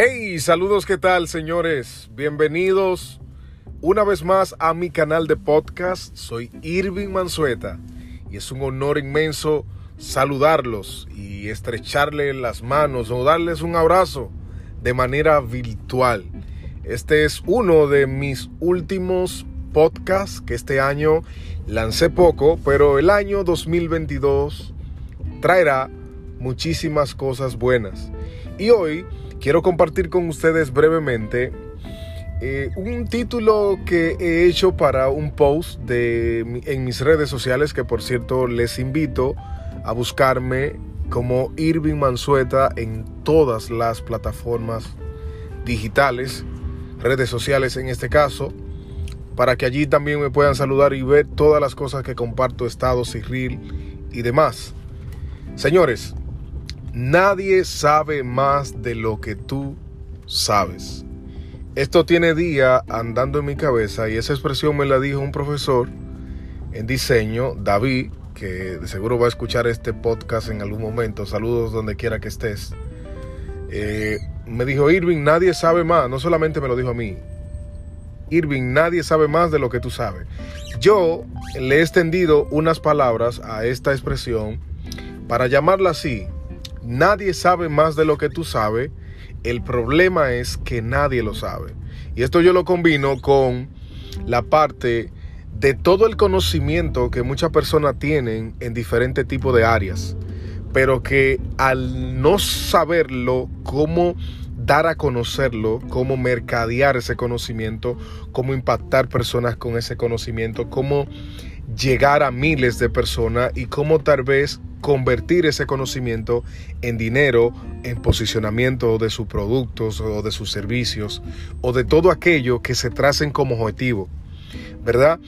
Hey, saludos, ¿qué tal, señores? Bienvenidos una vez más a mi canal de podcast. Soy Irving Mansueta y es un honor inmenso saludarlos y estrecharle las manos o darles un abrazo de manera virtual. Este es uno de mis últimos podcasts que este año lancé poco, pero el año 2022 traerá muchísimas cosas buenas. Y hoy quiero compartir con ustedes brevemente eh, un título que he hecho para un post de, en mis redes sociales, que por cierto les invito a buscarme como Irving Mansueta en todas las plataformas digitales, redes sociales en este caso, para que allí también me puedan saludar y ver todas las cosas que comparto, estado civil y demás. Señores, nadie sabe más de lo que tú sabes. Esto tiene día andando en mi cabeza y esa expresión me la dijo un profesor en diseño, David, que de seguro va a escuchar este podcast en algún momento. Saludos donde quiera que estés. Eh, me dijo, Irving, nadie sabe más. No solamente me lo dijo a mí. Irving, nadie sabe más de lo que tú sabes. Yo le he extendido unas palabras a esta expresión para llamarla así. Nadie sabe más de lo que tú sabes. El problema es que nadie lo sabe. Y esto yo lo combino con la parte de todo el conocimiento que muchas personas tienen en diferentes tipos de áreas, pero que al no saberlo, cómo dar a conocerlo, cómo mercadear ese conocimiento, cómo impactar personas con ese conocimiento, cómo llegar a miles de personas y cómo tal vez convertir ese conocimiento en dinero, en posicionamiento de sus productos o de sus servicios o de todo aquello que se tracen como objetivo. ¿verdad?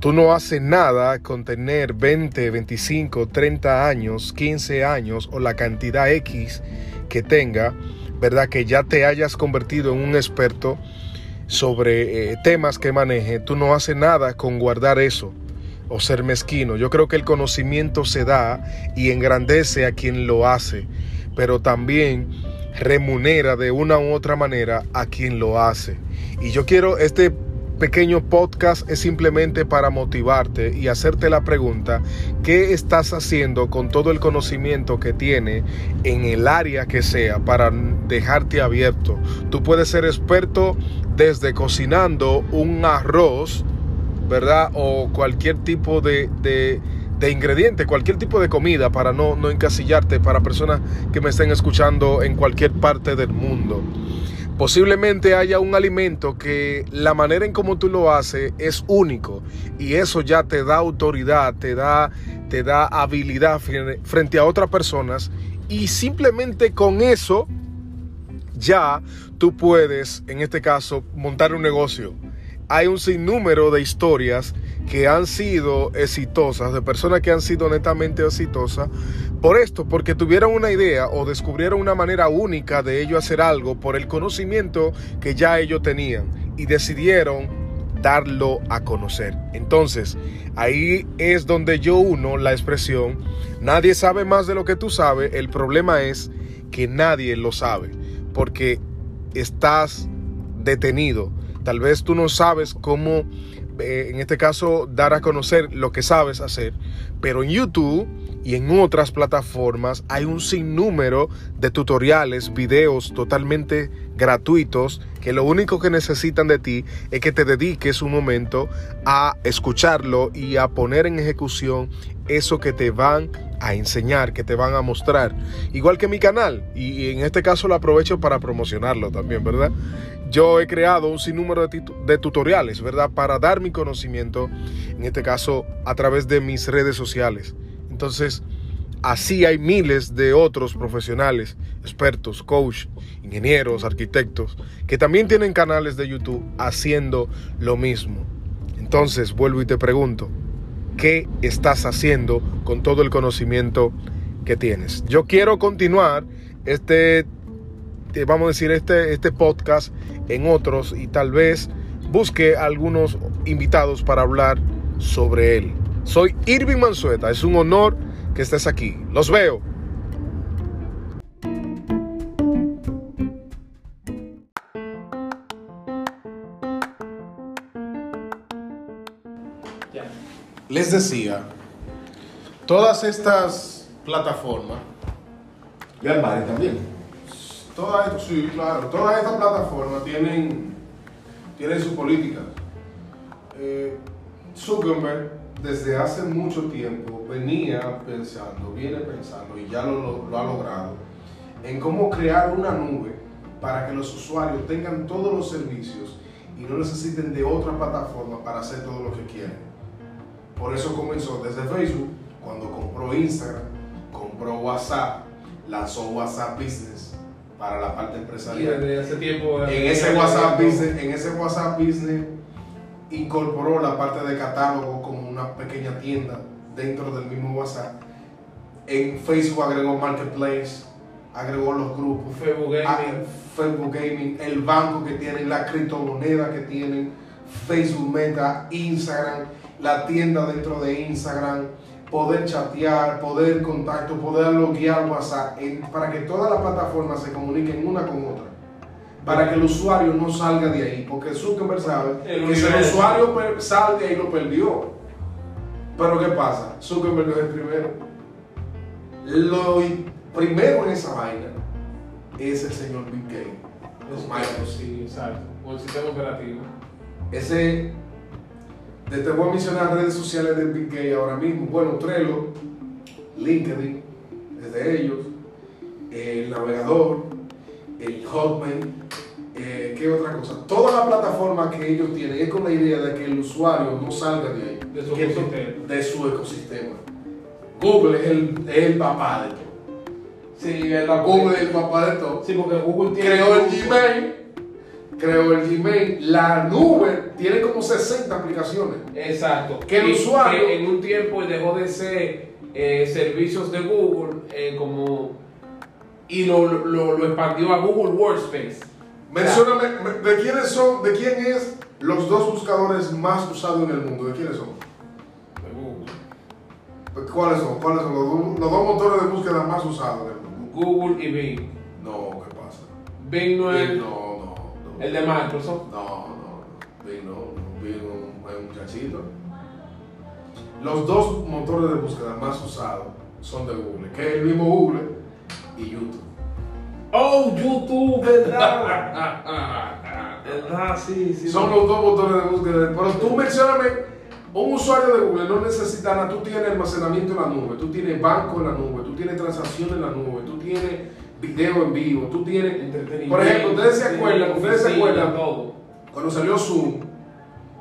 Tú no haces nada con tener 20, 25, 30 años, 15 años o la cantidad X que tenga, ¿verdad? Que ya te hayas convertido en un experto sobre eh, temas que maneje. Tú no haces nada con guardar eso o ser mezquino. Yo creo que el conocimiento se da y engrandece a quien lo hace, pero también remunera de una u otra manera a quien lo hace. Y yo quiero este pequeño podcast es simplemente para motivarte y hacerte la pregunta, ¿qué estás haciendo con todo el conocimiento que tiene en el área que sea para dejarte abierto? Tú puedes ser experto desde cocinando un arroz, ¿verdad? O cualquier tipo de, de, ingrediente, cualquier tipo de comida para no, no encasillarte para personas que me estén escuchando en cualquier parte del mundo. Posiblemente haya un alimento que la manera en como tú lo haces es único y eso ya te da autoridad, te da, te da habilidad frente a otras personas y simplemente con eso ya tú puedes, en este caso, montar un negocio. Hay un sinnúmero de historias que han sido exitosas, de personas que han sido netamente exitosas, por esto, porque tuvieron una idea o descubrieron una manera única de ellos hacer algo por el conocimiento que ya ellos tenían y decidieron darlo a conocer. Entonces, ahí es donde yo uno la expresión, nadie sabe más de lo que tú sabes, el problema es que nadie lo sabe, porque estás detenido. Tal vez tú no sabes cómo, eh, en este caso, dar a conocer lo que sabes hacer, pero en YouTube y en otras plataformas hay un sinnúmero de tutoriales, videos totalmente gratuitos que lo único que necesitan de ti es que te dediques un momento a escucharlo y a poner en ejecución eso que te van a enseñar, que te van a mostrar. Igual que mi canal, y en este caso lo aprovecho para promocionarlo también, ¿verdad? Yo he creado un sinnúmero de, de tutoriales, ¿verdad? Para dar mi conocimiento, en este caso a través de mis redes sociales. Entonces, así hay miles de otros profesionales, expertos, coach, ingenieros, arquitectos, que también tienen canales de YouTube haciendo lo mismo. Entonces, vuelvo y te pregunto, ¿qué estás haciendo con todo el conocimiento que tienes? Yo quiero continuar este, este, vamos a decir, este, este podcast en otros y tal vez busque algunos invitados para hablar sobre él. Soy Irving Mansueta, es un honor que estés aquí. Los veo. Les decía, todas estas plataformas. Y al también todas, sí, claro, todas estas plataformas tienen, tienen su política. Eh, Zuckerberg desde hace mucho tiempo venía pensando, viene pensando y ya lo- lo ha logrado, en cómo crear una nube para que los usuarios tengan todos los servicios y no necesiten de otra plataforma para hacer todo lo que quieren. Por eso comenzó desde Facebook, cuando compró Instagram, compró WhatsApp, lanzó WhatsApp Business para la parte empresarial. desde hace tiempo. En ese WhatsApp Business, en ese WhatsApp Business incorporó la parte de catálogo como una pequeña tienda dentro del mismo WhatsApp. En Facebook agregó Marketplace, agregó los grupos, Facebook ah, Gaming. Facebook Gaming, el banco que tienen, la criptomoneda que tienen, Facebook Meta, Instagram, la tienda dentro de Instagram, poder chatear, poder contacto, poder loguear WhatsApp, en- para que todas las plataformas se comuniquen una con otra. Para que el usuario no salga de ahí, porque Zuckerberg sabe El que si el usuario sale de ahí lo perdió. Pero ¿qué pasa? Zuckerberg no es el primero. Lo primero en esa vaina es el señor Bill Gates. Es Microsoft. Sí, exacto. Con el sistema operativo. Ese, te te voy a mencionar redes sociales de Bill Gates ahora mismo. Bueno, Trello, LinkedIn, es de ellos, el navegador, el Hotmail, eh, ¿qué otra cosa? Toda la plataforma que ellos tienen es con la idea de que el usuario no salga de ahí, De su ecosistema. de su ecosistema. Google es el, es el papá de todo. Sí, es la Google es el papá de todo. Sí, porque Google tiene. creó el Gmail, creó el Gmail, la nube tiene como 60 aplicaciones. Exacto. Que el Y usuario- que en un tiempo dejó de ser eh, servicios de Google eh, como. Y lo, lo, lo expandió a Google Workspace. Mencióname, me- ¿de quiénes son, de quién es los dos buscadores más usados en el mundo? ¿De quiénes son? De Google. ¿De ¿Cuáles son? ¿Cuáles son los, dos- los dos motores de búsqueda más usados en el mundo? Google y Bing. No, ¿qué pasa? Bing no es no. El de Microsoft. No, no, no. Bing no, no. Bing es un- muchachito. Los dos motores de búsqueda más usados son de Google, que es el mismo Google y YouTube. Oh, YouTube, ¿verdad? ¿Verdad? Sí, sí. Son los dos motores de búsqueda. Pero tú mencioname, un usuario de Google no necesita nada. Tú tienes almacenamiento en la nube, tú tienes banco en la nube, tú tienes transacción en la nube, tú tienes video en vivo, tú tienes... Entretenimiento. Por ejemplo, ustedes se acuerdan, ustedes se acuerdan Todo. cuando salió Zoom,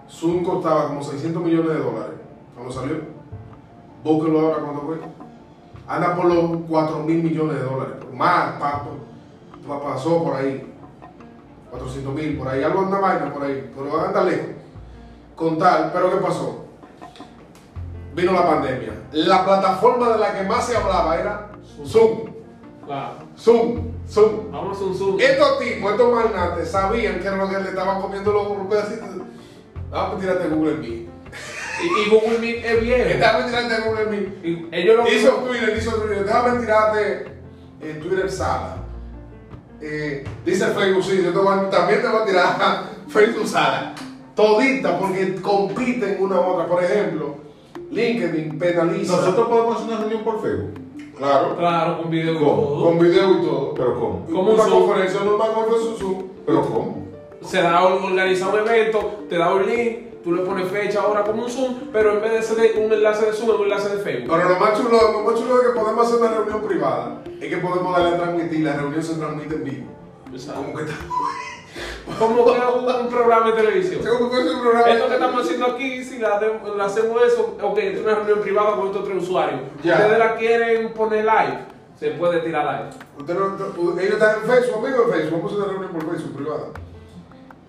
Zoom costaba como 600 millones de dólares. Cuando salió, búsquenlo ahora cuando fue. Anda por los 4 mil millones de dólares. Más, pa- pa- pasó por ahí. 400 mil, por ahí. Algo anda vaina por ahí. Pero anda lejos. Con tal, pero ¿qué pasó? Vino la pandemia. La plataforma de la que más se hablaba era Zoom. Claro. Zoom. Zoom. Vamos a un zoom. Estos tipos, estos magnates, sabían que era lo que le estaban comiendo los pedacitos. Vamos a tirarte Google Meet. Y, y Google Meet es viejo. Déjame tirarte Google Meet. Y ellos lo Hizo Twitter, hizo Twitter. Déjame tirarte eh, Twitter Sala. Eh, dice Facebook, sí, yo te voy a- también te voy a tirar Facebook Sala. Todita, porque compiten una a otra. Por ejemplo, LinkedIn penaliza. Nosotros podemos hacer una reunión por Facebook. Claro. Claro, con video y ¿Cómo? todo. Con video y todo. Pero ¿cómo? Como un una Zoom. conferencia normal con un Zoom. Pero ¿cómo? Se da un, organiza un evento, te da un link, tú le pones fecha, hora como un Zoom, pero en vez de ser un enlace de Zoom, es un enlace de Facebook. Pero lo más chulo, lo más chulo es que podemos hacer una reunión privada. Es que podemos darle a transmitir, la reunión se transmite en vivo. Exacto. Como que está. Como que un, un programa de televisión. Que es un programa. Esto que estamos haciendo aquí, si la de- la hacemos eso, ok, es una reunión privada con estos tres usuarios. Ya. Ustedes la quieren poner live, se puede tirar live. Usted no- ellos están en Facebook, amigo en Facebook, vamos a hacer una reunión por Facebook privada.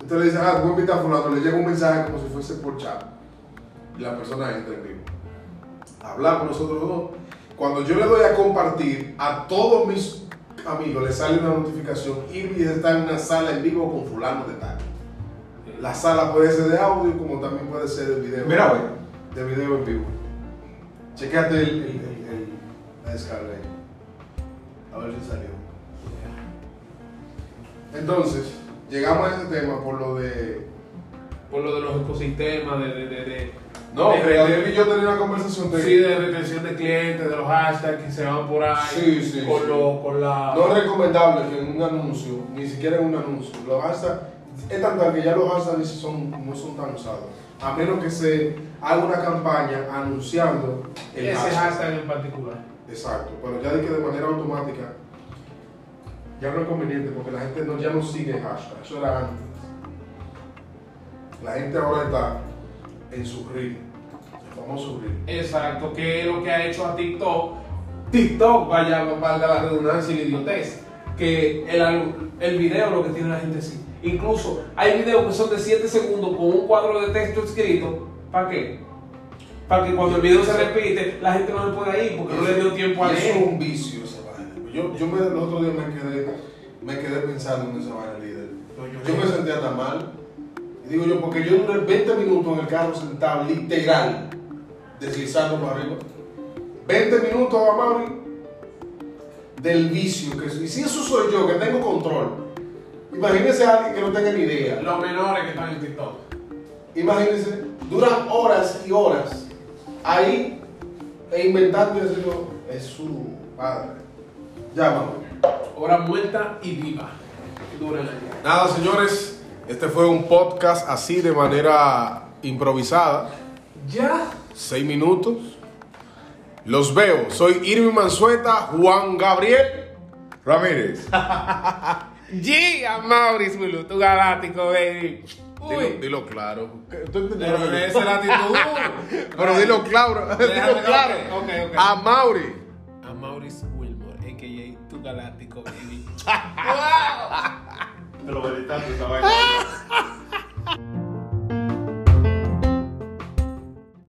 Usted le dice, ah, voy a invitar a fulano, le llega un mensaje como si fuese por chat. Y la persona entra en vivo. Hablamos nosotros dos. Cuando yo le doy a compartir, a todos mis amigos les sale una notificación. Irving está en una sala en vivo con fulano de tal. La sala puede ser de audio como también puede ser de video. Mira, güey. De video en vivo. Chequeate el, el, el- el- la descarga ahí. A ver si salió. Entonces, llegamos a este tema por lo de. Por lo de los ecosistemas, de, de, de, de, No, de, él y yo tenía una conversación de. sí, de retención de clientes, de los hashtags que se van por ahí. Sí, sí, Con, sí. lo- con la. No es recomendable que en un anuncio, ni siquiera en un anuncio, los hashtags, es tan tal que ya los hashtags son, no son tan usados. A menos que se haga una campaña anunciando el ese hashtag. hashtag en particular. Exacto, pero ya de que de manera automática ya no es conveniente porque la gente no, ya no sigue hashtag, eso era antes. La gente ahora está en su reel, el famoso reel. Exacto, que es lo que ha hecho a TikTok. TikTok, vaya, valga la redundancia y la idiotez. Que el, el video lo que tiene la gente sí. Incluso hay videos que son de 7 segundos con un cuadro de texto escrito. ¿Para qué? Para que cuando el video se repite, la gente no se pueda ir porque no le dio tiempo a eso es leer. un vicio esa vaina. Yo, yo me, el otro día me quedé, me quedé pensando en esa vaina líder. Yo Yo me sentía tan mal. Y digo yo, porque yo duré 20 minutos en el carro sentado, literal, deslizando para arriba. 20 minutos a Mauri del vicio. Que, y si eso soy yo, que tengo control. Imagínese a alguien que no tenga ni idea. Los menores que están en TikTok. Imagínense, duran horas y horas ahí e inventando y haciendo. Es su padre. Ya. Hora muerta y viva. Duran allá. Nada, señores, este fue un podcast así de manera improvisada. Ya. Seis minutos. Los veo. Soy Irving Mansueta, Juan Gabriel. Ramírez. G a Maurice Willu, tu galáctico, baby. Dilo, dilo claro. ¿Tú Pero que esa es la actitud. Pero dilo claro. Dilo claro. ok, ok, ok. A Mauri. A Maurice Wilmore, a.k.a. tu galáctico, baby. Te pero Roberita, tu pues,